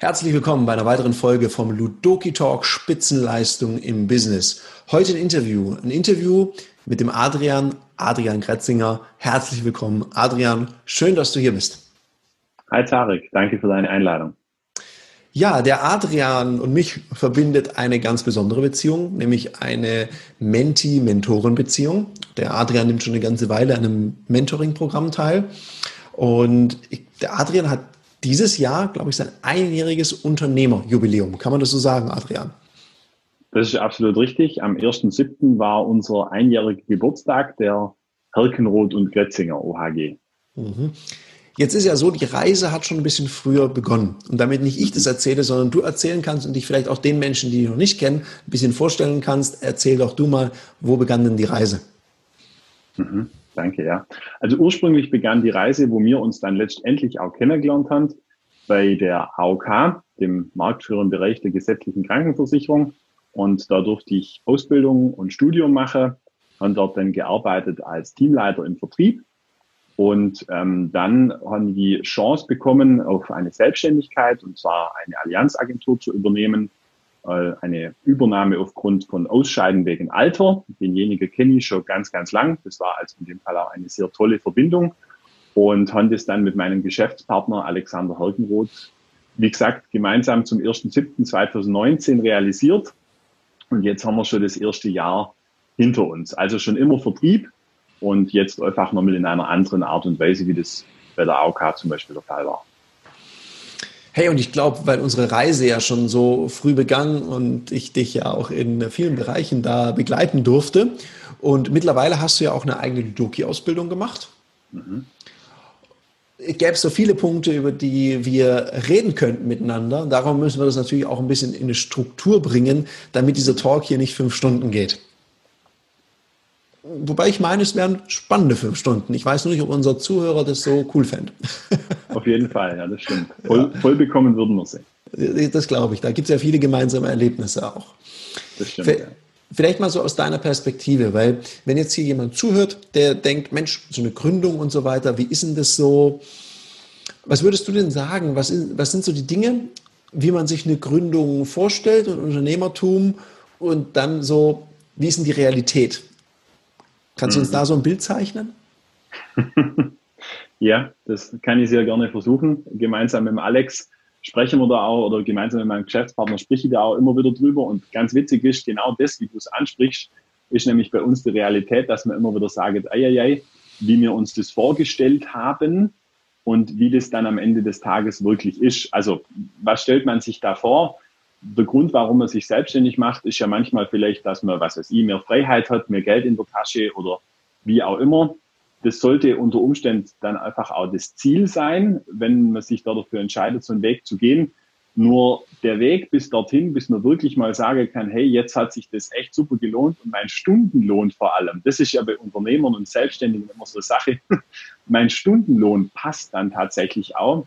Herzlich willkommen bei einer weiteren Folge vom Ludoki Talk Spitzenleistung im Business. Heute ein Interview, ein Interview mit dem Adrian, Adrian Kretzinger. Herzlich willkommen, Adrian. Schön, dass du hier bist. Hi Tarek, danke für deine Einladung. Ja, der Adrian und mich verbindet eine ganz besondere Beziehung, nämlich eine Menti-Mentoren-Beziehung. Der Adrian nimmt schon eine ganze Weile an einem Mentoring-Programm teil. Und ich, der Adrian hat dieses Jahr, glaube ich, sein einjähriges Unternehmerjubiläum. Kann man das so sagen, Adrian? Das ist absolut richtig. Am 1.7. war unser einjähriger Geburtstag der Herkenroth und Gretzinger OHG. Mhm. Jetzt ist ja so, die Reise hat schon ein bisschen früher begonnen. Und damit nicht ich das erzähle, sondern du erzählen kannst und dich vielleicht auch den Menschen, die dich noch nicht kennen, ein bisschen vorstellen kannst, erzähl doch du mal, wo begann denn die Reise? Mhm. Danke, ja. Also ursprünglich begann die Reise, wo wir uns dann letztendlich auch kennengelernt haben, bei der AOK, dem Marktführer im Bereich der gesetzlichen Krankenversicherung. Und da durfte ich Ausbildung und Studium machen, und dort dann gearbeitet als Teamleiter im Vertrieb. Und ähm, dann haben die Chance bekommen, auf eine Selbstständigkeit, und zwar eine Allianzagentur zu übernehmen, äh, eine Übernahme aufgrund von Ausscheiden wegen Alter. Denjenigen kenne ich schon ganz, ganz lang. Das war also in dem Fall auch eine sehr tolle Verbindung und haben das dann mit meinem Geschäftspartner Alexander Hergenroth, wie gesagt, gemeinsam zum 1.7.2019 realisiert. Und jetzt haben wir schon das erste Jahr hinter uns. Also schon immer Vertrieb und jetzt einfach nochmal in einer anderen Art und Weise, wie das bei der AOK zum Beispiel der Fall war. Hey, und ich glaube, weil unsere Reise ja schon so früh begann und ich dich ja auch in vielen Bereichen da begleiten durfte und mittlerweile hast du ja auch eine eigene Ludoki-Ausbildung gemacht. Mhm. Gäbe es so viele Punkte, über die wir reden könnten miteinander. Darum müssen wir das natürlich auch ein bisschen in eine Struktur bringen, damit dieser Talk hier nicht fünf Stunden geht. Wobei ich meine, es wären spannende fünf Stunden. Ich weiß nur nicht, ob unser Zuhörer das so cool fände. Auf jeden Fall, ja, das stimmt. Voll, voll bekommen würden wir sie. Das glaube ich. Da gibt es ja viele gemeinsame Erlebnisse auch. Das stimmt. ja. Vielleicht mal so aus deiner Perspektive, weil wenn jetzt hier jemand zuhört, der denkt, Mensch, so eine Gründung und so weiter, wie ist denn das so? Was würdest du denn sagen? Was, was sind so die Dinge, wie man sich eine Gründung vorstellt und Unternehmertum und dann so, wie ist denn die Realität? Kannst du uns mhm. da so ein Bild zeichnen? ja, das kann ich sehr gerne versuchen. Gemeinsam mit dem Alex sprechen wir da auch oder gemeinsam mit meinem Geschäftspartner spreche ich da auch immer wieder drüber. Und ganz witzig ist, genau das, wie du es ansprichst, ist nämlich bei uns die Realität, dass wir immer wieder sagen, ei, ei, ei, wie wir uns das vorgestellt haben und wie das dann am Ende des Tages wirklich ist. Also was stellt man sich da vor? Der Grund, warum man sich selbstständig macht, ist ja manchmal vielleicht, dass man, was weiß ich, mehr Freiheit hat, mehr Geld in der Tasche oder wie auch immer. Das sollte unter Umständen dann einfach auch das Ziel sein, wenn man sich da dafür entscheidet, so einen Weg zu gehen. Nur der Weg bis dorthin, bis man wirklich mal sagen kann, hey, jetzt hat sich das echt super gelohnt und mein Stundenlohn vor allem, das ist ja bei Unternehmern und Selbstständigen immer so eine Sache, mein Stundenlohn passt dann tatsächlich auch,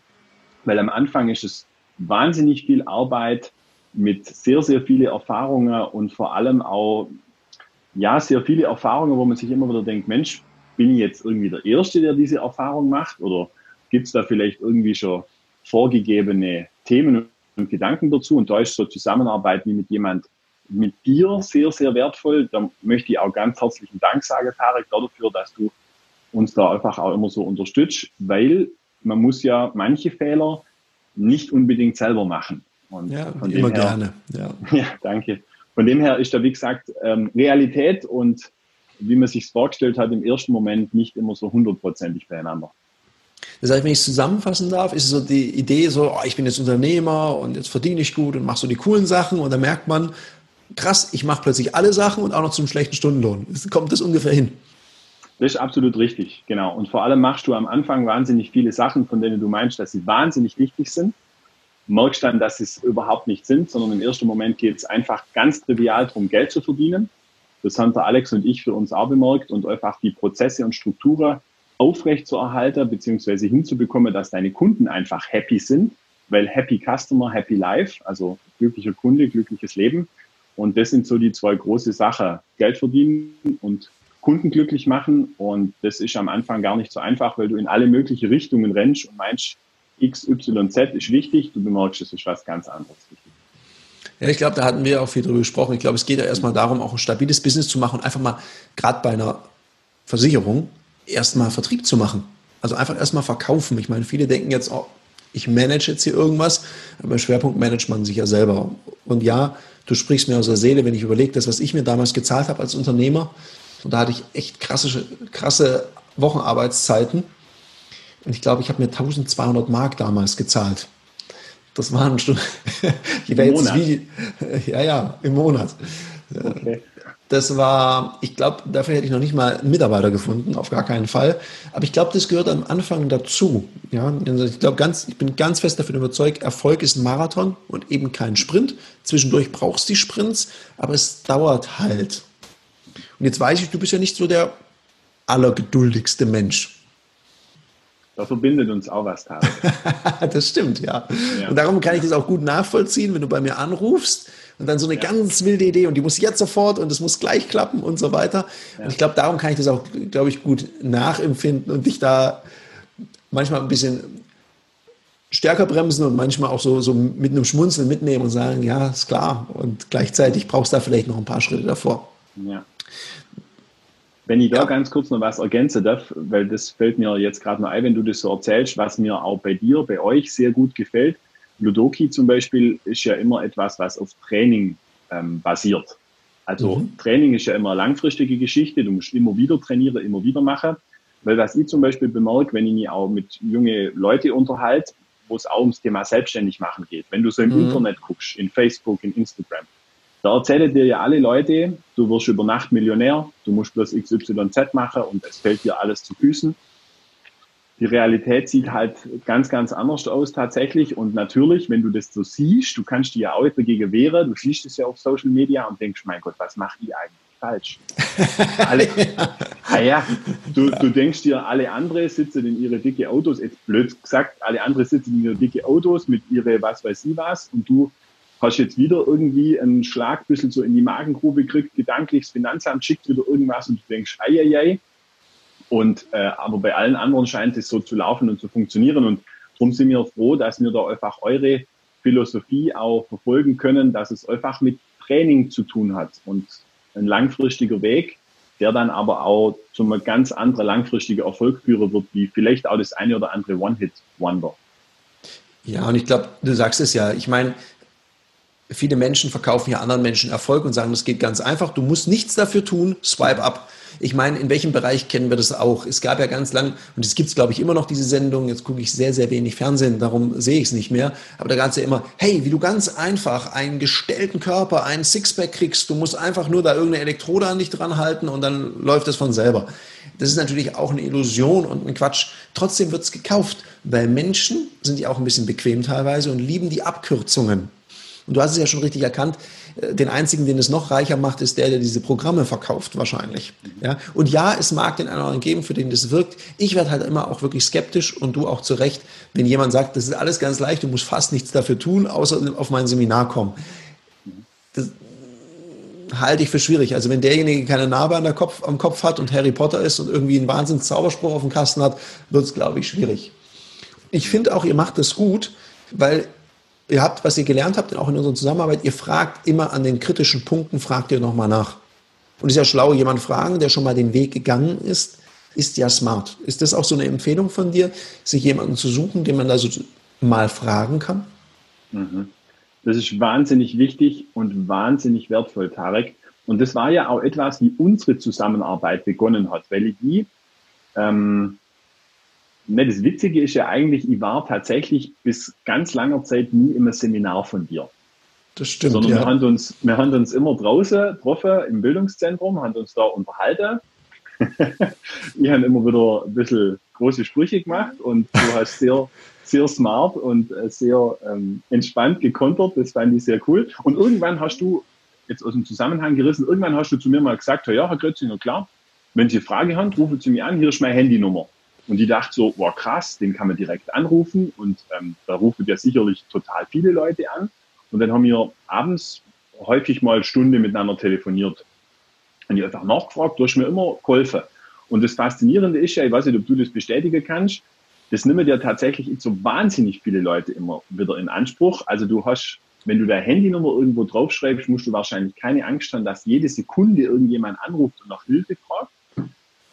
weil am Anfang ist es wahnsinnig viel Arbeit, mit sehr, sehr viele Erfahrungen und vor allem auch, ja, sehr viele Erfahrungen, wo man sich immer wieder denkt, Mensch, bin ich jetzt irgendwie der Erste, der diese Erfahrung macht? Oder gibt es da vielleicht irgendwie schon vorgegebene Themen und Gedanken dazu? Und da ist so Zusammenarbeit wie mit jemand mit dir sehr, sehr wertvoll. Da möchte ich auch ganz herzlichen Dank sagen, Tarek, dafür, dass du uns da einfach auch immer so unterstützt, weil man muss ja manche Fehler nicht unbedingt selber machen. Und ja, von immer her, gerne. Ja. ja, danke. Von dem her ist da, wie gesagt, ähm, Realität und wie man sich vorgestellt hat, im ersten Moment nicht immer so hundertprozentig beieinander. Das heißt, wenn ich es zusammenfassen darf, ist so die Idee so, oh, ich bin jetzt Unternehmer und jetzt verdiene ich gut und mache so die coolen Sachen und dann merkt man, krass, ich mache plötzlich alle Sachen und auch noch zum schlechten Stundenlohn. Kommt das ungefähr hin? Das ist absolut richtig, genau. Und vor allem machst du am Anfang wahnsinnig viele Sachen, von denen du meinst, dass sie wahnsinnig wichtig sind merkst dann, dass es überhaupt nicht sind, sondern im ersten Moment geht es einfach ganz trivial darum, Geld zu verdienen. Das haben der Alex und ich für uns auch bemerkt und einfach die Prozesse und Strukturen aufrecht zu erhalten, beziehungsweise hinzubekommen, dass deine Kunden einfach happy sind, weil happy Customer, happy life, also glücklicher Kunde, glückliches Leben. Und das sind so die zwei große Sachen, Geld verdienen und Kunden glücklich machen. Und das ist am Anfang gar nicht so einfach, weil du in alle möglichen Richtungen rennst und meinst, X, Y, Z ist wichtig. Du bemerkst, es ist was ganz anderes wichtig. Ja, ich glaube, da hatten wir auch viel drüber gesprochen. Ich glaube, es geht ja erstmal darum, auch ein stabiles Business zu machen und einfach mal, gerade bei einer Versicherung, erstmal Vertrieb zu machen. Also einfach erstmal verkaufen. Ich meine, viele denken jetzt, oh, ich manage jetzt hier irgendwas, aber Schwerpunkt managt man sich ja selber. Und ja, du sprichst mir aus der Seele, wenn ich überlege, das, was ich mir damals gezahlt habe als Unternehmer, und da hatte ich echt krasse, krasse Wochenarbeitszeiten. Und ich glaube, ich habe mir 1200 Mark damals gezahlt. Das waren schon, Im Monat? Wie, ja, ja, im Monat. Okay. Das war, ich glaube, dafür hätte ich noch nicht mal einen Mitarbeiter gefunden, auf gar keinen Fall. Aber ich glaube, das gehört am Anfang dazu. Ja, also ich glaube ganz, ich bin ganz fest davon überzeugt, Erfolg ist ein Marathon und eben kein Sprint. Zwischendurch brauchst du die Sprints, aber es dauert halt. Und jetzt weiß ich, du bist ja nicht so der allergeduldigste Mensch. Da verbindet uns auch was, Tarek. das stimmt, ja. ja. Und darum kann ich das auch gut nachvollziehen, wenn du bei mir anrufst und dann so eine ja. ganz wilde Idee und die muss jetzt sofort und es muss gleich klappen und so weiter. Ja. Und ich glaube, darum kann ich das auch, glaube ich, gut nachempfinden und dich da manchmal ein bisschen stärker bremsen und manchmal auch so, so mit einem Schmunzeln mitnehmen und sagen, ja, ist klar. Und gleichzeitig brauchst du da vielleicht noch ein paar Schritte davor. Ja. Wenn ich da ja. ganz kurz noch was ergänzen darf, weil das fällt mir jetzt gerade noch ein, wenn du das so erzählst, was mir auch bei dir, bei euch sehr gut gefällt. Ludoki zum Beispiel ist ja immer etwas, was auf Training ähm, basiert. Also mhm. Training ist ja immer eine langfristige Geschichte. Du musst immer wieder trainieren, immer wieder machen. Weil was ich zum Beispiel bemerke, wenn ich mich auch mit jungen Leuten unterhalte, wo es auch ums Thema selbstständig machen geht. Wenn du so im mhm. Internet guckst, in Facebook, in Instagram, da erzählen dir ja alle Leute, du wirst über Nacht Millionär, du musst bloß XYZ machen und es fällt dir alles zu Füßen. Die Realität sieht halt ganz, ganz anders aus tatsächlich. Und natürlich, wenn du das so siehst, du kannst dich ja auch dagegen wehren, du siehst es ja auf Social Media und denkst, mein Gott, was macht die eigentlich falsch? alle, ah ja, du, du denkst dir, alle andere sitzen in ihre dicke Autos, jetzt blöd gesagt, alle andere sitzen in ihre dicke Autos mit ihre was weiß ich was und du hast jetzt wieder irgendwie einen Schlag ein bisschen so in die Magengrube gekriegt, gedanklich, das Finanzamt schickt wieder irgendwas und du denkst, ei, ei, ei. Und, äh, aber bei allen anderen scheint es so zu laufen und zu funktionieren und darum sind wir froh, dass wir da einfach eure Philosophie auch verfolgen können, dass es einfach mit Training zu tun hat und ein langfristiger Weg, der dann aber auch zu einem ganz anderen langfristigen Erfolg führen wird, wie vielleicht auch das eine oder andere One-Hit-Wonder. Ja, und ich glaube, du sagst es ja. Ich meine, Viele Menschen verkaufen ja anderen Menschen Erfolg und sagen, das geht ganz einfach. Du musst nichts dafür tun. Swipe up. Ich meine, in welchem Bereich kennen wir das auch? Es gab ja ganz lang, und es gibt es, glaube ich, immer noch diese Sendung. Jetzt gucke ich sehr, sehr wenig Fernsehen, darum sehe ich es nicht mehr. Aber da gab es ja immer, hey, wie du ganz einfach einen gestellten Körper, einen Sixpack kriegst. Du musst einfach nur da irgendeine Elektrode an dich dran halten und dann läuft es von selber. Das ist natürlich auch eine Illusion und ein Quatsch. Trotzdem wird es gekauft, weil Menschen sind ja auch ein bisschen bequem teilweise und lieben die Abkürzungen. Und du hast es ja schon richtig erkannt, äh, den einzigen, den es noch reicher macht, ist der, der diese Programme verkauft, wahrscheinlich. Ja? Und ja, es mag den einen oder anderen geben, für den das wirkt. Ich werde halt immer auch wirklich skeptisch und du auch zu Recht, wenn jemand sagt, das ist alles ganz leicht, du musst fast nichts dafür tun, außer auf mein Seminar kommen. Das halte ich für schwierig. Also wenn derjenige keine Narbe an der Kopf, am Kopf hat und Harry Potter ist und irgendwie einen Wahnsinns Zauberspruch auf dem Kasten hat, wird es, glaube ich, schwierig. Ich finde auch, ihr macht das gut, weil ihr habt, was ihr gelernt habt, auch in unserer Zusammenarbeit, ihr fragt immer an den kritischen Punkten, fragt ihr nochmal nach. Und ist ja schlau, jemand fragen, der schon mal den Weg gegangen ist, ist ja smart. Ist das auch so eine Empfehlung von dir, sich jemanden zu suchen, den man da so mal fragen kann? Mhm. Das ist wahnsinnig wichtig und wahnsinnig wertvoll, Tarek. Und das war ja auch etwas, wie unsere Zusammenarbeit begonnen hat, weil die ähm, Ne, das Witzige ist ja eigentlich, ich war tatsächlich bis ganz langer Zeit nie im Seminar von dir. Das stimmt. Sondern ja. wir, haben uns, wir haben uns immer draußen getroffen im Bildungszentrum, haben uns da unterhalten. ich habe immer wieder ein bisschen große Sprüche gemacht und du hast sehr, sehr smart und äh, sehr ähm, entspannt gekontert. Das fand ich sehr cool. Und irgendwann hast du, jetzt aus dem Zusammenhang gerissen, irgendwann hast du zu mir mal gesagt, ja, Herr Grötzinger, klar, wenn Sie eine Frage haben, rufen Sie mich an, hier ist meine Handynummer. Und die dachte so, wow, krass, den kann man direkt anrufen. Und ähm, da rufen ja sicherlich total viele Leute an. Und dann haben wir abends häufig mal eine Stunde miteinander telefoniert. Und ich einfach nachgefragt, du hast mir immer geholfen. Und das Faszinierende ist ja, ich weiß nicht, ob du das bestätigen kannst, das nehmen ja tatsächlich so wahnsinnig viele Leute immer wieder in Anspruch. Also du hast, wenn du deine Handynummer irgendwo draufschreibst, musst du wahrscheinlich keine Angst haben, dass jede Sekunde irgendjemand anruft und nach Hilfe fragt,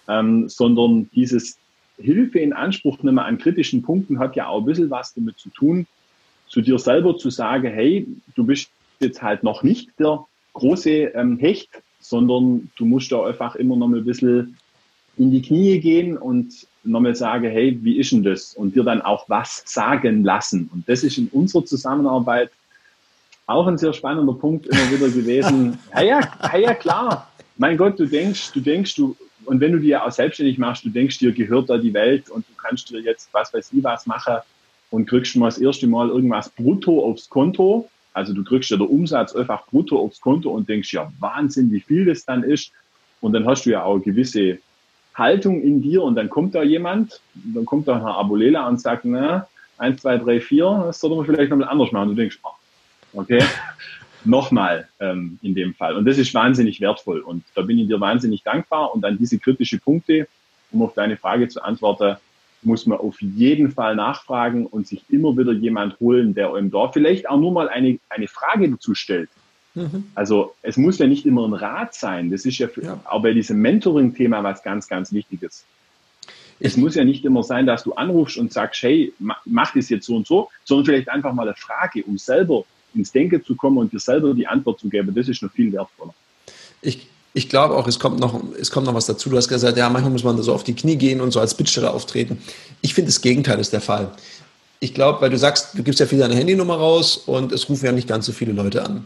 ähm, sondern dieses Hilfe in Anspruch nehmen an kritischen Punkten hat ja auch ein bisschen was damit zu tun, zu dir selber zu sagen, hey, du bist jetzt halt noch nicht der große ähm, Hecht, sondern du musst da einfach immer noch mal ein bisschen in die Knie gehen und nochmal sagen, hey, wie ist denn das? Und dir dann auch was sagen lassen. Und das ist in unserer Zusammenarbeit auch ein sehr spannender Punkt immer wieder gewesen. ja, ja, ja, ja, klar. Mein Gott, du denkst, du denkst, du, und wenn du dir auch selbstständig machst, du denkst, dir gehört da die Welt und du kannst dir jetzt was weiß ich was machen und kriegst mal das erste Mal irgendwas brutto aufs Konto. Also du kriegst ja der Umsatz einfach brutto aufs Konto und denkst, ja, Wahnsinn, wie viel das dann ist. Und dann hast du ja auch gewisse Haltung in dir und dann kommt da jemand, dann kommt da Herr Abulela und sagt, na, eins, zwei, drei, vier, das sollte man vielleicht nochmal anders machen. Und du denkst, oh, okay, nochmal ähm, in dem Fall. Und das ist wahnsinnig wertvoll und da bin ich dir wahnsinnig dankbar. Und dann diese kritischen Punkte, um auf deine Frage zu antworten, muss man auf jeden Fall nachfragen und sich immer wieder jemand holen, der einem da vielleicht auch nur mal eine, eine Frage dazu stellt. Mhm. Also es muss ja nicht immer ein Rat sein. Das ist ja, für, ja. auch bei diesem Mentoring-Thema was ganz, ganz Wichtiges. Es muss ja nicht immer sein, dass du anrufst und sagst, hey, mach das jetzt so und so, sondern vielleicht einfach mal eine Frage, um selber ins Denken zu kommen und dir selber die Antwort zu geben. Das ist noch viel wertvoller. Ich, ich glaube auch, es kommt, noch, es kommt noch was dazu. Du hast gesagt, ja, manchmal muss man da so auf die Knie gehen und so als Bittsteller auftreten. Ich finde, das Gegenteil ist der Fall. Ich glaube, weil du sagst, du gibst ja viel deine Handynummer raus und es rufen ja nicht ganz so viele Leute an.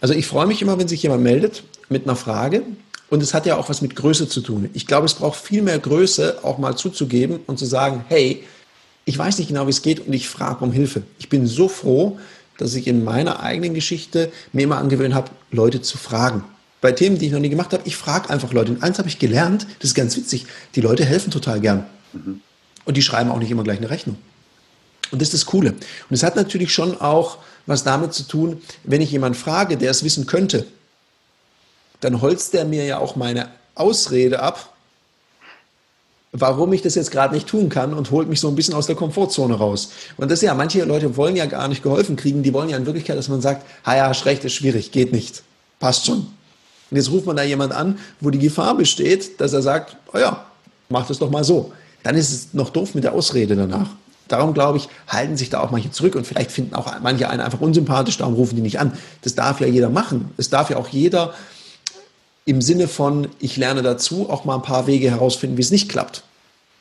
Also ich freue mich immer, wenn sich jemand meldet mit einer Frage. Und es hat ja auch was mit Größe zu tun. Ich glaube, es braucht viel mehr Größe, auch mal zuzugeben und zu sagen, hey, ich weiß nicht genau, wie es geht und ich frage um Hilfe. Ich bin so froh, dass ich in meiner eigenen Geschichte mir immer angewöhnt habe, Leute zu fragen. Bei Themen, die ich noch nie gemacht habe, ich frage einfach Leute. Und eins habe ich gelernt, das ist ganz witzig, die Leute helfen total gern. Mhm. Und die schreiben auch nicht immer gleich eine Rechnung. Und das ist das Coole. Und es hat natürlich schon auch was damit zu tun, wenn ich jemanden frage, der es wissen könnte, dann holzt der mir ja auch meine Ausrede ab, warum ich das jetzt gerade nicht tun kann und holt mich so ein bisschen aus der Komfortzone raus. Und das ist ja, manche Leute wollen ja gar nicht geholfen kriegen, die wollen ja in Wirklichkeit, dass man sagt, ha ja, hast ist schwierig, geht nicht, passt schon. Und jetzt ruft man da jemand an, wo die Gefahr besteht, dass er sagt, oh ja, mach das doch mal so. Dann ist es noch doof mit der Ausrede danach. Darum glaube ich, halten sich da auch manche zurück und vielleicht finden auch manche einen einfach unsympathisch, darum rufen die nicht an. Das darf ja jeder machen. Es darf ja auch jeder im Sinne von, ich lerne dazu, auch mal ein paar Wege herausfinden, wie es nicht klappt.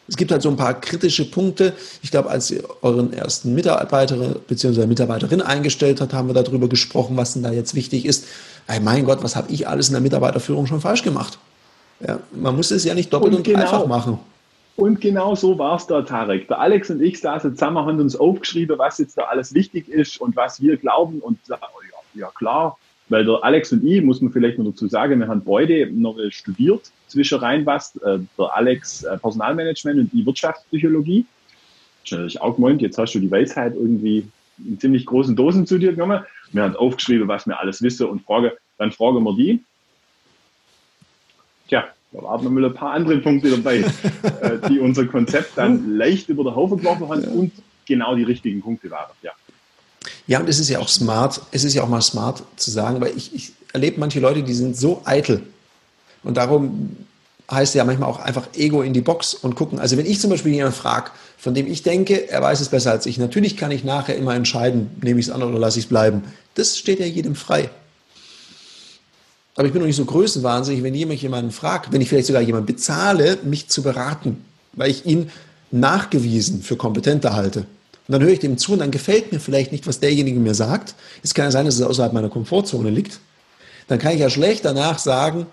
Es gibt halt so ein paar kritische Punkte. Ich glaube, als ihr euren ersten Mitarbeiter bzw. Mitarbeiterin eingestellt habt, haben wir darüber gesprochen, was denn da jetzt wichtig ist. Hey, mein Gott, was habe ich alles in der Mitarbeiterführung schon falsch gemacht? Ja, man muss es ja nicht doppelt und, und genau. dreifach machen. Und genau so war es da, Tarek. Der Alex und ich saßen zusammen, haben uns aufgeschrieben, was jetzt da alles wichtig ist und was wir glauben. Und ja, ja klar, weil der Alex und ich, muss man vielleicht noch dazu sagen, wir haben beide noch studiert, zwischenein was. Äh, der Alex äh, Personalmanagement und die Wirtschaftspsychologie. Ich natürlich auch gemeint, jetzt hast du die Weisheit irgendwie in ziemlich großen Dosen zu dir genommen. Wir haben aufgeschrieben, was wir alles wissen und frage, dann fragen wir die. Tja, da waren noch mal ein paar andere Punkte dabei, äh, die unser Konzept dann leicht über den Haufen geworfen haben und genau die richtigen Punkte waren. Ja. Ja, und es ist ja auch smart, es ist ja auch mal smart zu sagen, weil ich, ich erlebe manche Leute, die sind so eitel. Und darum heißt ja manchmal auch einfach Ego in die Box und gucken. Also wenn ich zum Beispiel jemanden frage, von dem ich denke, er weiß es besser als ich, natürlich kann ich nachher immer entscheiden, nehme ich es an oder lasse ich es bleiben. Das steht ja jedem frei. Aber ich bin noch nicht so größenwahnsinnig, wenn jemand jemanden fragt, wenn ich vielleicht sogar jemanden bezahle, mich zu beraten, weil ich ihn nachgewiesen für kompetenter halte. Und dann höre ich dem zu und dann gefällt mir vielleicht nicht, was derjenige mir sagt. Es kann ja sein, dass es außerhalb meiner Komfortzone liegt. Dann kann ich ja schlecht danach sagen,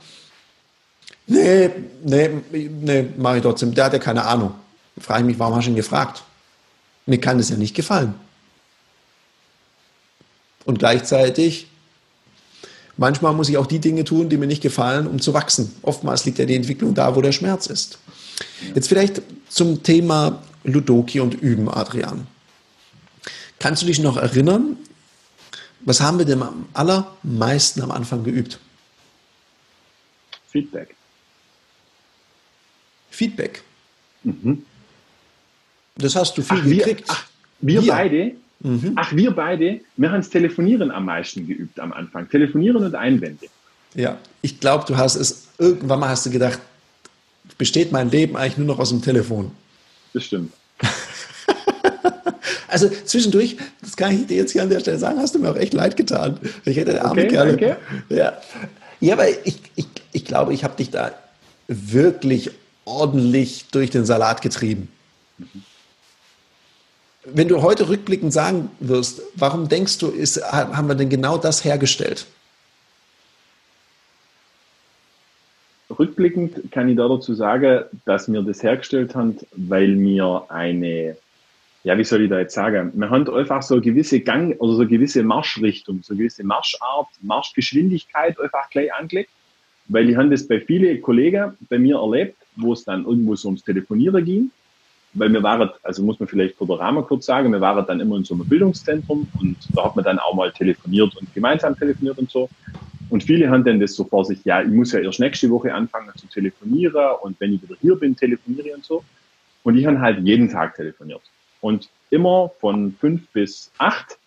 nee, nee, nee, mache ich trotzdem. Der hat ja keine Ahnung. Da frage ich mich, warum hast du ihn gefragt? Mir kann das ja nicht gefallen. Und gleichzeitig Manchmal muss ich auch die Dinge tun, die mir nicht gefallen, um zu wachsen. Oftmals liegt ja die Entwicklung da, wo der Schmerz ist. Jetzt vielleicht zum Thema Ludoki und Üben, Adrian. Kannst du dich noch erinnern, was haben wir denn am allermeisten am Anfang geübt? Feedback. Feedback. Mhm. Das hast du viel ach, gekriegt. Wir, ach, wir, wir. beide, mhm. ach, wir beide, wir haben das Telefonieren am meisten geübt am Anfang. Telefonieren und Einwände. Ja, ich glaube, du hast es, irgendwann mal hast du gedacht, besteht mein Leben eigentlich nur noch aus dem Telefon. Das stimmt. Also zwischendurch, das kann ich dir jetzt hier an der Stelle sagen, hast du mir auch echt leid getan. Ich hätte der arme okay, Kerl. Okay. Ja. ja, aber ich, ich, ich glaube, ich habe dich da wirklich ordentlich durch den Salat getrieben. Wenn du heute rückblickend sagen wirst, warum denkst du, ist, haben wir denn genau das hergestellt? Rückblickend kann ich da dazu sagen, dass wir das hergestellt haben, weil wir eine, ja, wie soll ich da jetzt sagen, wir haben einfach so eine gewisse Gang oder so eine gewisse Marschrichtung, so eine gewisse Marschart, Marschgeschwindigkeit einfach gleich angelegt, weil ich habe das bei vielen Kollegen bei mir erlebt, wo es dann irgendwo so ums Telefonieren ging, weil wir waren, also muss man vielleicht Rahmen kurz sagen, wir waren dann immer in so einem Bildungszentrum und da hat man dann auch mal telefoniert und gemeinsam telefoniert und so. Und viele haben dann das so vor sich, ja, ich muss ja erst nächste Woche anfangen zu telefonieren und wenn ich wieder hier bin, telefoniere und so. Und ich habe halt jeden Tag telefoniert. Und immer von fünf bis acht.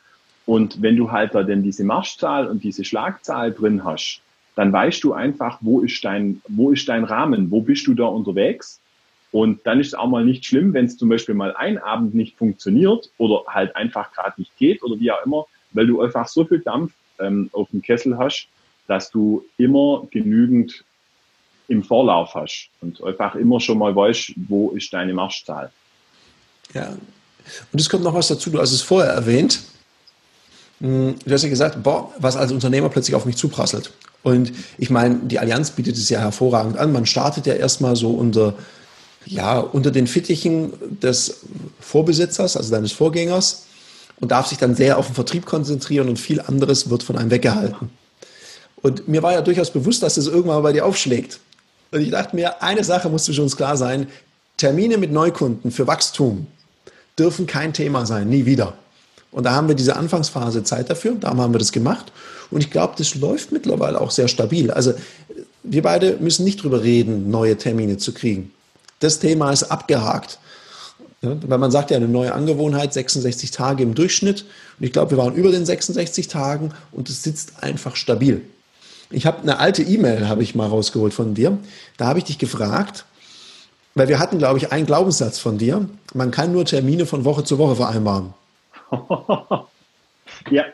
Und wenn du halt da denn diese Marschzahl und diese Schlagzahl drin hast, dann weißt du einfach, wo ist dein, wo ist dein Rahmen, wo bist du da unterwegs. Und dann ist es auch mal nicht schlimm, wenn es zum Beispiel mal ein Abend nicht funktioniert oder halt einfach gerade nicht geht oder wie auch immer, weil du einfach so viel Dampf ähm, auf dem Kessel hast, dass du immer genügend im Vorlauf hast und einfach immer schon mal weißt, wo ist deine Marschzahl. Ja, und es kommt noch was dazu, du hast es vorher erwähnt. Hm, du hast ja gesagt, boah, was als Unternehmer plötzlich auf mich zuprasselt. Und ich meine, die Allianz bietet es ja hervorragend an. Man startet ja erstmal so unter, ja, unter den Fittichen des Vorbesitzers, also deines Vorgängers, und darf sich dann sehr auf den Vertrieb konzentrieren und viel anderes wird von einem weggehalten. Und mir war ja durchaus bewusst, dass das irgendwann mal bei dir aufschlägt. Und ich dachte mir, eine Sache musste schon uns klar sein. Termine mit Neukunden für Wachstum dürfen kein Thema sein, nie wieder. Und da haben wir diese Anfangsphase Zeit dafür, da haben wir das gemacht. Und ich glaube, das läuft mittlerweile auch sehr stabil. Also wir beide müssen nicht drüber reden, neue Termine zu kriegen. Das Thema ist abgehakt. Ja, weil man sagt ja, eine neue Angewohnheit, 66 Tage im Durchschnitt. Und ich glaube, wir waren über den 66 Tagen und es sitzt einfach stabil. Ich habe eine alte E-Mail, habe ich mal rausgeholt von dir. Da habe ich dich gefragt, weil wir hatten, glaube ich, einen Glaubenssatz von dir. Man kann nur Termine von Woche zu Woche vereinbaren. ja.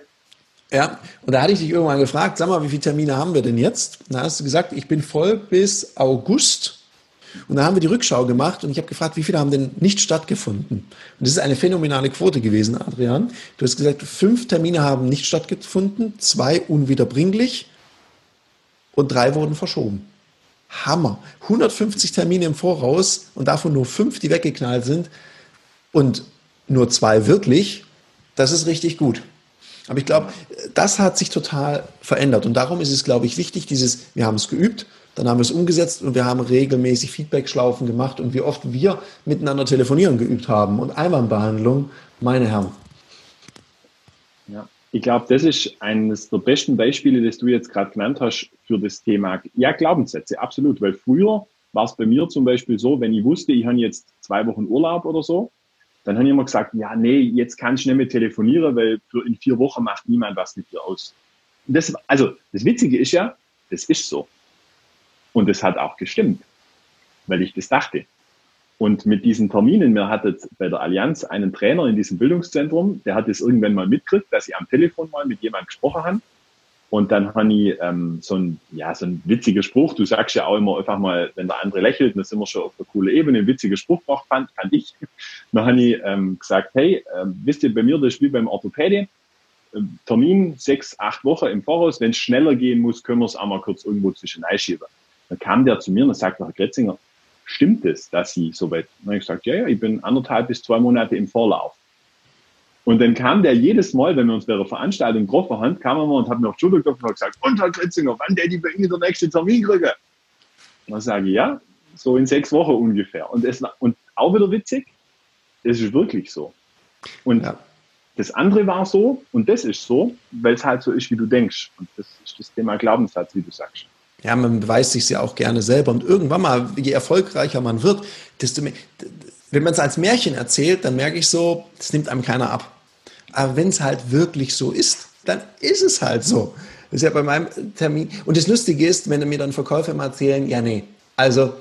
Ja, und da hatte ich dich irgendwann gefragt, sag mal, wie viele Termine haben wir denn jetzt? Da hast du gesagt, ich bin voll bis August. Und da haben wir die Rückschau gemacht und ich habe gefragt, wie viele haben denn nicht stattgefunden? Und das ist eine phänomenale Quote gewesen, Adrian. Du hast gesagt, fünf Termine haben nicht stattgefunden, zwei unwiederbringlich und drei wurden verschoben. Hammer. 150 Termine im Voraus und davon nur fünf, die weggeknallt sind und nur zwei wirklich. Das ist richtig gut. Aber ich glaube, das hat sich total verändert. Und darum ist es, glaube ich, wichtig, dieses, wir haben es geübt, dann haben wir es umgesetzt und wir haben regelmäßig Feedback-Schlaufen gemacht und wie oft wir miteinander telefonieren geübt haben und Einwandbehandlung, meine Herren. Ja. Ich glaube, das ist eines der besten Beispiele, das du jetzt gerade genannt hast für das Thema. Ja, Glaubenssätze, absolut. Weil früher war es bei mir zum Beispiel so, wenn ich wusste, ich habe jetzt zwei Wochen Urlaub oder so, dann habe ich immer gesagt, ja, nee, jetzt kann ich nicht mehr telefonieren, weil für in vier Wochen macht niemand was mit dir aus. Das, also, das Witzige ist ja, das ist so. Und das hat auch gestimmt, weil ich das dachte. Und mit diesen Terminen, wir hatten bei der Allianz einen Trainer in diesem Bildungszentrum, der hat es irgendwann mal mitgekriegt, dass ich am Telefon mal mit jemandem gesprochen habe. Und dann habe ich ähm, so ein, ja, so ein witziger Spruch. Du sagst ja auch immer einfach mal, wenn der andere lächelt, dann sind wir schon auf der coole Ebene. Ein witziger Spruch braucht, fand, fand ich. Dann habe ich ähm, gesagt, hey, ähm, wisst ihr, bei mir das wie beim Orthopäde. Ähm, Termin sechs, acht Wochen im Voraus. Wenn es schneller gehen muss, können wir es auch mal kurz irgendwo zwischen einschieben. Dann kam der zu mir und sagte, Herr Kretzinger, stimmt es, dass Sie so weit? Dann habe ich gesagt, ja, ja, ich bin anderthalb bis zwei Monate im Vorlauf. Und dann kam der jedes Mal, wenn wir uns bei der Veranstaltung getroffen haben, kam er mal und hat mir auf die Schulter geklopft und gesagt, und Herr Kritzinger, wann der die bei Ihnen der nächste Termin kriege? Und dann sage ich, ja, so in sechs Wochen ungefähr. Und, es, und auch wieder witzig, es ist wirklich so. Und ja. das andere war so und das ist so, weil es halt so ist, wie du denkst. Und das ist das Thema Glaubenssatz, wie du sagst. Ja, man beweist sich ja auch gerne selber. Und irgendwann mal, je erfolgreicher man wird, desto mehr, wenn man es als Märchen erzählt, dann merke ich so, das nimmt einem keiner ab. Aber wenn es halt wirklich so ist, dann ist es halt so. Das ist ja bei meinem Termin. Und das Lustige ist, wenn mir dann Verkäufer mal erzählen, ja, nee, also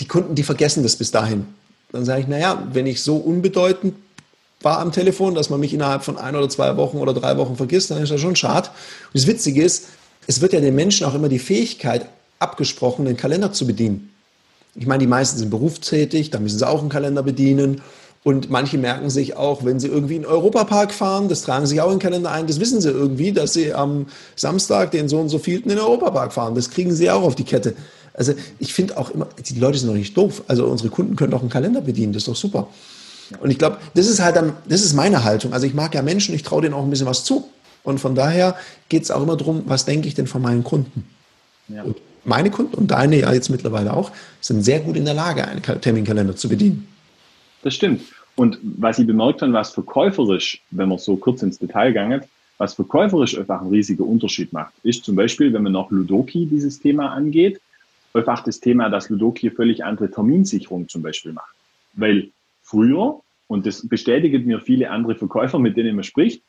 die Kunden, die vergessen das bis dahin. Dann sage ich, naja, wenn ich so unbedeutend war am Telefon, dass man mich innerhalb von ein oder zwei Wochen oder drei Wochen vergisst, dann ist das schon schade. Und das Witzige ist, es wird ja den Menschen auch immer die Fähigkeit abgesprochen, den Kalender zu bedienen. Ich meine, die meisten sind berufstätig, da müssen sie auch einen Kalender bedienen. Und manche merken sich auch, wenn sie irgendwie in den Europapark fahren, das tragen sie auch in den Kalender ein, das wissen sie irgendwie, dass sie am Samstag den so und so vielten in den Europapark fahren. Das kriegen sie auch auf die Kette. Also ich finde auch immer, die Leute sind doch nicht doof. Also unsere Kunden können auch einen Kalender bedienen, das ist doch super. Und ich glaube, das ist halt dann, das ist meine Haltung. Also ich mag ja Menschen, ich traue denen auch ein bisschen was zu. Und von daher geht es auch immer darum, was denke ich denn von meinen Kunden? Ja. Und meine Kunden und deine ja jetzt mittlerweile auch, sind sehr gut in der Lage, einen Terminkalender zu bedienen. Das stimmt. Und was ich bemerkt habe, was verkäuferisch, wenn man so kurz ins Detail gegangen, was verkäuferisch einfach einen riesigen Unterschied macht, ist zum Beispiel, wenn man noch Ludoki dieses Thema angeht, einfach das Thema, dass Ludoki völlig andere Terminsicherung zum Beispiel macht. Weil früher, und das bestätigen mir viele andere Verkäufer, mit denen man spricht,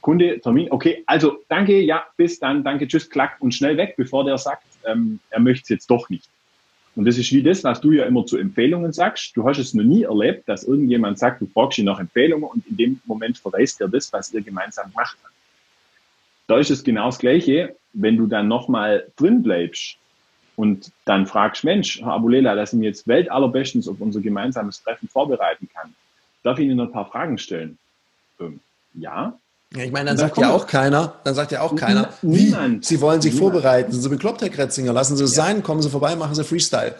Kunde, Termin, okay, also danke, ja, bis dann, danke, tschüss, klack und schnell weg, bevor der sagt, ähm, er möchte es jetzt doch nicht. Und das ist wie das, was du ja immer zu Empfehlungen sagst. Du hast es noch nie erlebt, dass irgendjemand sagt, du fragst ihn nach Empfehlungen und in dem Moment verweist er das, was ihr gemeinsam habt. Da ist es genau das Gleiche, wenn du dann nochmal drin bleibst und dann fragst, Mensch, Herr Abulela, dass ich mir jetzt weltallerbestens auf unser gemeinsames Treffen vorbereiten kann. Darf ich Ihnen ein paar Fragen stellen? Ähm, ja, ich meine, dann, sagt ja auch keiner, dann sagt ja auch keiner, Niemand. wie, Sie wollen sich Niemand. vorbereiten, sind Sie bekloppt, Herr Kretzinger, lassen Sie es ja. sein, kommen Sie vorbei, machen Sie Freestyle.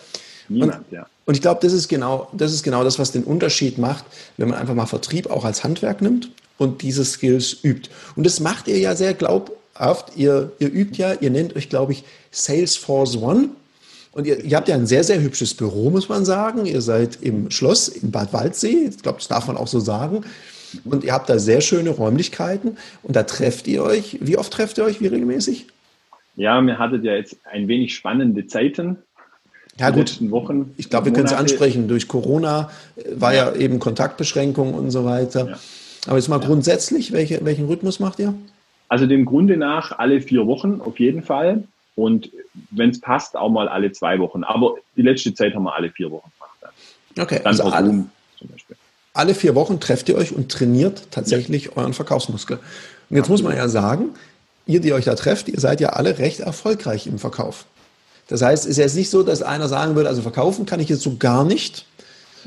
Niemand, und, ja. und ich glaube, das ist genau, das ist genau das, was den Unterschied macht, wenn man einfach mal Vertrieb auch als Handwerk nimmt und diese Skills übt. Und das macht ihr ja sehr glaubhaft. Ihr, ihr übt ja, ihr nennt euch, glaube ich, Salesforce One. Und ihr, ihr, habt ja ein sehr, sehr hübsches Büro, muss man sagen. Ihr seid im Schloss in Bad Waldsee. Ich glaube, das darf man auch so sagen. Und ihr habt da sehr schöne Räumlichkeiten und da trefft ihr euch. Wie oft trefft ihr euch? Wie regelmäßig? Ja, wir hattet ja jetzt ein wenig spannende Zeiten. Ja, gut. Wochen, ich glaube, wir können es ansprechen. Durch Corona äh, war ja, ja eben Kontaktbeschränkungen und so weiter. Ja. Aber jetzt mal ja. grundsätzlich, welche, welchen Rhythmus macht ihr? Also dem Grunde nach alle vier Wochen auf jeden Fall. Und wenn es passt, auch mal alle zwei Wochen. Aber die letzte Zeit haben wir alle vier Wochen gemacht. Okay, Dann also alle, zum Beispiel alle vier Wochen trefft ihr euch und trainiert tatsächlich ja. euren Verkaufsmuskel. Und jetzt muss man ja sagen, ihr, die euch da trefft, ihr seid ja alle recht erfolgreich im Verkauf. Das heißt, es ist jetzt nicht so, dass einer sagen würde, also verkaufen kann ich jetzt so gar nicht,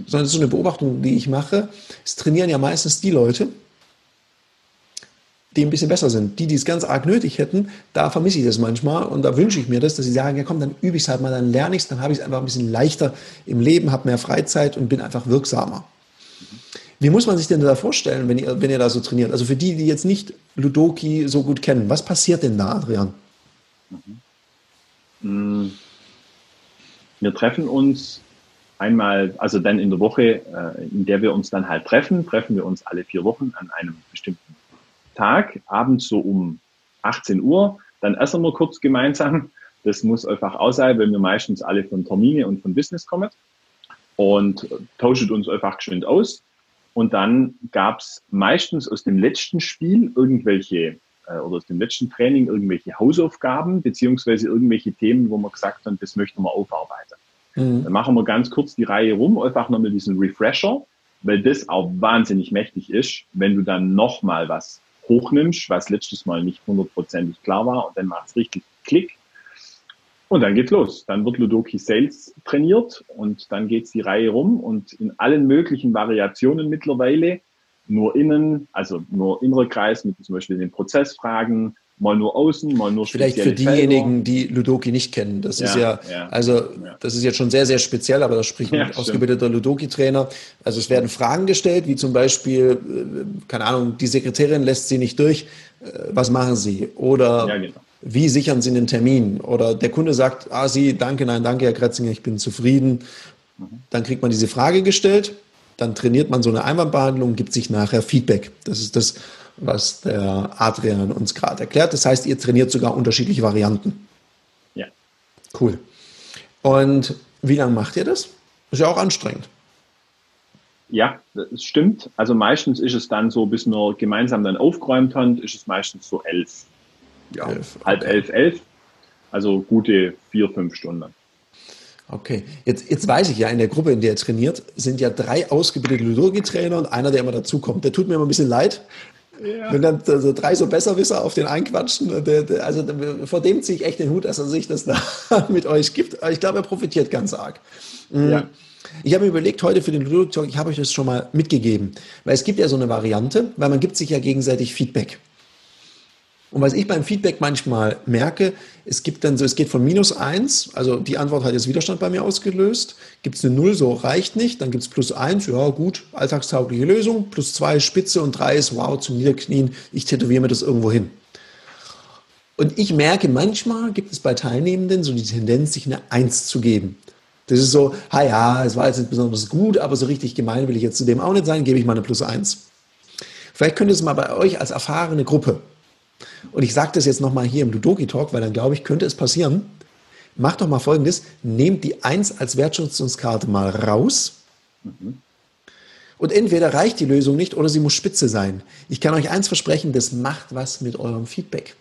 sondern es ist so eine Beobachtung, die ich mache. Es trainieren ja meistens die Leute, die ein bisschen besser sind. Die, die es ganz arg nötig hätten, da vermisse ich das manchmal und da wünsche ich mir das, dass sie sagen, ja komm, dann übe ich es halt mal, dann lerne ich es, dann habe ich es einfach ein bisschen leichter im Leben, habe mehr Freizeit und bin einfach wirksamer. Wie muss man sich denn da vorstellen, wenn ihr, wenn ihr da so trainiert? Also für die, die jetzt nicht Ludoki so gut kennen, was passiert denn da, Adrian? Mhm. Wir treffen uns einmal, also dann in der Woche, äh, in der wir uns dann halt treffen, treffen wir uns alle vier Wochen an einem bestimmten Tag, abends so um 18 Uhr. Dann essen wir kurz gemeinsam. Das muss einfach aus sein, weil wir meistens alle von Termine und von Business kommen und tauscht uns einfach geschwind aus. Und dann gab es meistens aus dem letzten Spiel irgendwelche äh, oder aus dem letzten Training irgendwelche Hausaufgaben beziehungsweise irgendwelche Themen, wo man gesagt hat, das möchten wir aufarbeiten. Mhm. Dann machen wir ganz kurz die Reihe rum, einfach nochmal diesen Refresher, weil das auch wahnsinnig mächtig ist, wenn du dann nochmal was hochnimmst, was letztes Mal nicht hundertprozentig klar war und dann macht es richtig Klick und dann geht's los. Dann wird Ludoki Sales trainiert und dann geht's die Reihe rum und in allen möglichen Variationen mittlerweile nur innen, also nur innerer Kreis mit zum Beispiel den Prozessfragen, mal nur außen, mal nur Vielleicht für diejenigen, Felder. die Ludoki nicht kennen. Das ja, ist ja, ja, also ja. das ist jetzt schon sehr, sehr speziell, aber das spricht ein ausgebildeter Ludoki-Trainer. Also es werden Fragen gestellt, wie zum Beispiel, äh, keine Ahnung, die Sekretärin lässt sie nicht durch, äh, was machen sie? Oder genau wie sichern Sie den Termin? Oder der Kunde sagt, ah, Sie, danke, nein, danke, Herr Kretzinger, ich bin zufrieden. Dann kriegt man diese Frage gestellt, dann trainiert man so eine Einwandbehandlung, gibt sich nachher Feedback. Das ist das, was der Adrian uns gerade erklärt. Das heißt, ihr trainiert sogar unterschiedliche Varianten. Ja, Cool. Und wie lange macht ihr das? Ist ja auch anstrengend. Ja, das stimmt. Also meistens ist es dann so, bis wir gemeinsam dann aufgeräumt haben, ist es meistens so elf. Ja, elf, halb elf, elf. Also gute vier, fünf Stunden. Okay, jetzt, jetzt weiß ich ja, in der Gruppe, in der ihr trainiert, sind ja drei ausgebildete Ludologie-Trainer und einer, der immer dazukommt. Der tut mir immer ein bisschen leid. Ja. Wenn dann also drei so Besserwisser auf den einquatschen, der, der, also vor dem ziehe ich echt den Hut, dass er sich das da mit euch gibt. Ich glaube, er profitiert ganz arg. Mhm. Ja. Ich habe mir überlegt, heute für den Ludologie Talk, ich habe euch das schon mal mitgegeben, weil es gibt ja so eine Variante, weil man gibt sich ja gegenseitig Feedback. Und was ich beim Feedback manchmal merke, es gibt dann so, es geht von minus eins, also die Antwort hat jetzt Widerstand bei mir ausgelöst. Gibt es eine Null, so reicht nicht. Dann gibt es plus eins, ja gut, alltagstaugliche Lösung. Plus zwei, Spitze und drei ist, wow, zum Niederknien, ich tätowiere mir das irgendwo hin. Und ich merke, manchmal gibt es bei Teilnehmenden so die Tendenz, sich eine Eins zu geben. Das ist so, ha ja, es war jetzt nicht besonders gut, aber so richtig gemein will ich jetzt zu dem auch nicht sein, gebe ich mal eine plus eins. Vielleicht könnt ihr es mal bei euch als erfahrene Gruppe und ich sage das jetzt nochmal hier im Ludoki Talk, weil dann glaube ich, könnte es passieren. Macht doch mal folgendes: Nehmt die 1 als Wertschätzungskarte mal raus. Mhm. Und entweder reicht die Lösung nicht oder sie muss spitze sein. Ich kann euch eins versprechen, das macht was mit eurem Feedback.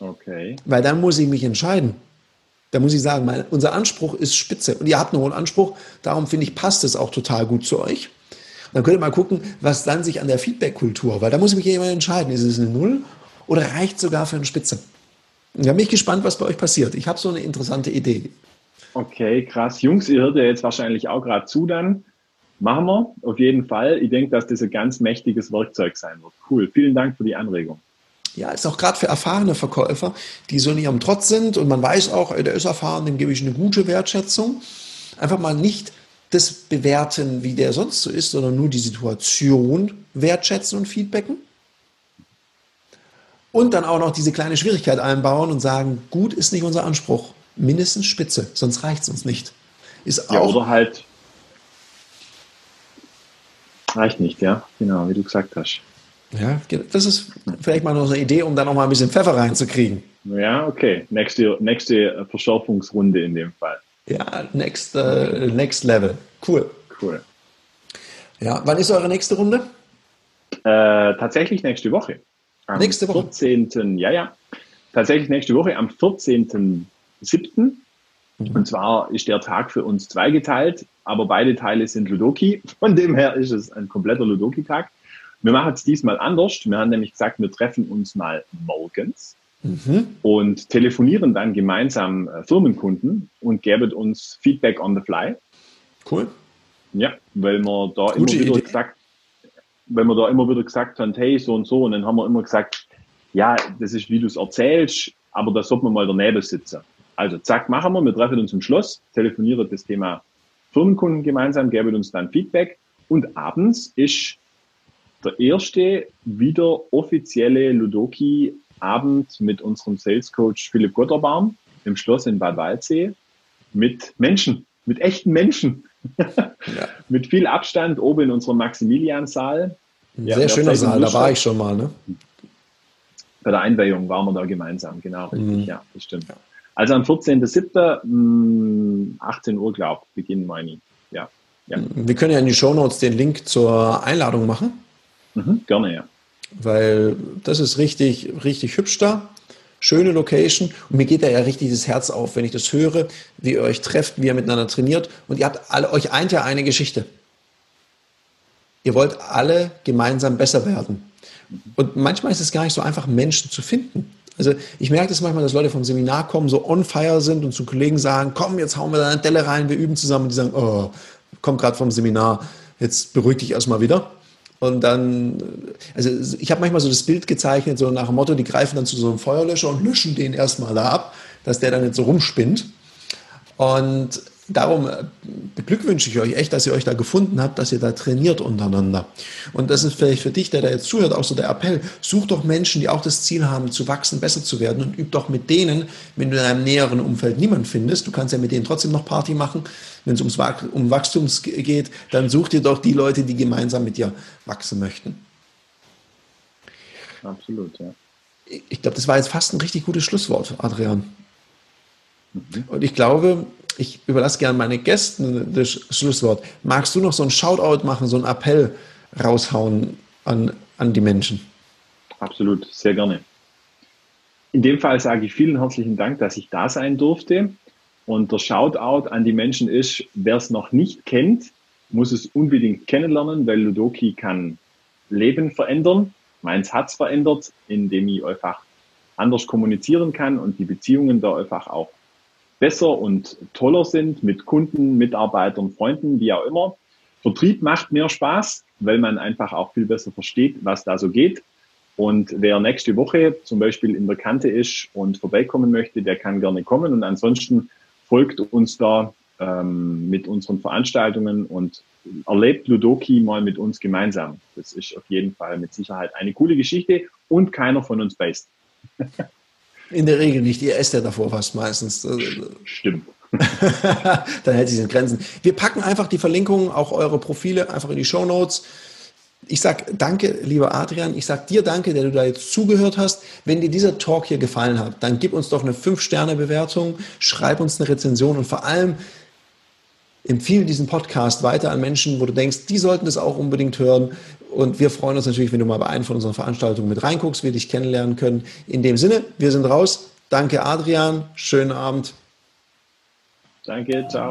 Okay. Weil dann muss ich mich entscheiden. Da muss ich sagen, mein, unser Anspruch ist spitze. Und ihr habt einen hohen Anspruch. Darum finde ich, passt es auch total gut zu euch. Und dann könnt ihr mal gucken, was dann sich an der Feedback-Kultur, weil da muss ich mich jemand entscheiden. Ist es eine Null oder reicht sogar für eine Spitze. Ich bin mich gespannt, was bei euch passiert. Ich habe so eine interessante Idee. Okay, krass. Jungs, ihr hört ja jetzt wahrscheinlich auch gerade zu dann. Machen wir auf jeden Fall. Ich denke, dass das ein ganz mächtiges Werkzeug sein wird. Cool. Vielen Dank für die Anregung. Ja, ist auch gerade für erfahrene Verkäufer, die so in ihrem Trotz sind und man weiß auch, der ist erfahren, dem gebe ich eine gute Wertschätzung. Einfach mal nicht das bewerten, wie der sonst so ist, sondern nur die Situation wertschätzen und feedbacken und dann auch noch diese kleine Schwierigkeit einbauen und sagen, gut ist nicht unser Anspruch, mindestens Spitze, sonst reicht es uns nicht. Ist ja, oder halt reicht nicht, ja, genau, wie du gesagt hast. Ja, das ist vielleicht mal noch eine Idee, um da noch mal ein bisschen Pfeffer reinzukriegen. Ja, okay. Nächste, nächste Verschärfungsrunde in dem Fall. Ja, next, uh, next level. Cool. Cool. Ja, wann ist eure nächste Runde? Äh, tatsächlich nächste Woche. Am nächste Woche. 14. Ja, ja. Tatsächlich nächste Woche am 14.07. Mhm. Und zwar ist der Tag für uns zweigeteilt, aber beide Teile sind Ludoki. Von dem her ist es ein kompletter Ludoki-Tag. Wir machen es diesmal anders. Wir haben nämlich gesagt, wir treffen uns mal morgens mhm. und telefonieren dann gemeinsam äh, Firmenkunden und geben uns Feedback on the fly. Cool. Ja, weil wir da Gute immer wieder Idee. gesagt wenn wir da immer wieder gesagt haben, hey, so und so, und dann haben wir immer gesagt, ja, das ist, wie du es erzählst, aber da sollte man mal daneben sitzen. Also zack, machen wir, wir treffen uns im Schloss, telefonieren das Thema Firmenkunden gemeinsam, geben uns dann Feedback und abends ist der erste wieder offizielle Ludoki-Abend mit unserem Sales Coach Philipp Gotterbaum im Schloss in Bad Waldsee mit Menschen, mit echten Menschen ja. Mit viel Abstand oben in unserem Maximiliansaal. Ja, Sehr schöner Saal, da war ich schon mal. Ne? Bei der Einweihung waren wir da gemeinsam, genau, richtig, mhm. ja, das stimmt. Also am 14.07. 18 hm, Uhr, glaube ich, beginnen meine ja, ja. Wir können ja in die Shownotes den Link zur Einladung machen. Mhm, gerne, ja. Weil das ist richtig, richtig hübsch da. Schöne Location. Und mir geht da ja richtig das Herz auf, wenn ich das höre, wie ihr euch trefft, wie ihr miteinander trainiert. Und ihr habt alle, euch eint ja eine Geschichte. Ihr wollt alle gemeinsam besser werden. Und manchmal ist es gar nicht so einfach, Menschen zu finden. Also ich merke das manchmal, dass Leute vom Seminar kommen, so on fire sind und zu Kollegen sagen, komm, jetzt hauen wir da eine Delle rein, wir üben zusammen. Und die sagen, oh, komm gerade vom Seminar, jetzt beruhig dich erstmal wieder. Und dann, also ich habe manchmal so das Bild gezeichnet, so nach dem Motto, die greifen dann zu so einem Feuerlöscher und löschen den erstmal da ab, dass der dann nicht so rumspinnt. Und darum äh, beglückwünsche ich euch echt, dass ihr euch da gefunden habt, dass ihr da trainiert untereinander. Und das ist vielleicht für dich, der da jetzt zuhört, auch so der Appell. Such doch Menschen, die auch das Ziel haben, zu wachsen, besser zu werden und üb doch mit denen, wenn du in deinem näheren Umfeld niemanden findest. Du kannst ja mit denen trotzdem noch Party machen. Wenn es ums um Wachstum geht, dann such dir doch die Leute, die gemeinsam mit dir wachsen möchten. Absolut, ja. Ich glaube, das war jetzt fast ein richtig gutes Schlusswort, Adrian. Mhm. Und ich glaube, ich überlasse gerne meine Gästen das Schlusswort. Magst du noch so ein Shoutout machen, so einen Appell raushauen an, an die Menschen? Absolut, sehr gerne. In dem Fall sage ich vielen herzlichen Dank, dass ich da sein durfte. Und der Shoutout an die Menschen ist, wer es noch nicht kennt, muss es unbedingt kennenlernen, weil Ludoki kann Leben verändern. Meins hat es verändert, indem ich einfach anders kommunizieren kann und die Beziehungen da einfach auch besser und toller sind mit Kunden, Mitarbeitern, Freunden, wie auch immer. Vertrieb macht mehr Spaß, weil man einfach auch viel besser versteht, was da so geht. Und wer nächste Woche zum Beispiel in der Kante ist und vorbeikommen möchte, der kann gerne kommen. Und ansonsten folgt uns da ähm, mit unseren Veranstaltungen und erlebt Ludoki mal mit uns gemeinsam. Das ist auf jeden Fall mit Sicherheit eine coole Geschichte und keiner von uns beißt. In der Regel nicht. Ihr esst ja davor fast meistens. Stimmt. Dann hält sich in Grenzen. Wir packen einfach die Verlinkungen, auch eure Profile, einfach in die Show Notes. Ich sage danke, lieber Adrian. Ich sage dir danke, der du da jetzt zugehört hast. Wenn dir dieser Talk hier gefallen hat, dann gib uns doch eine 5-Sterne-Bewertung, schreib uns eine Rezension und vor allem empfehle diesen Podcast weiter an Menschen, wo du denkst, die sollten es auch unbedingt hören. Und wir freuen uns natürlich, wenn du mal bei einer von unseren Veranstaltungen mit reinguckst, wir dich kennenlernen können. In dem Sinne, wir sind raus. Danke, Adrian. Schönen Abend. Danke, ciao.